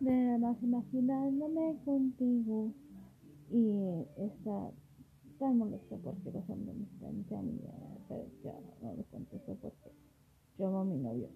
de más imaginándome contigo y está tan molesta porque los hombres me están llamando pero ya no les contesto porque llamo a mi novio.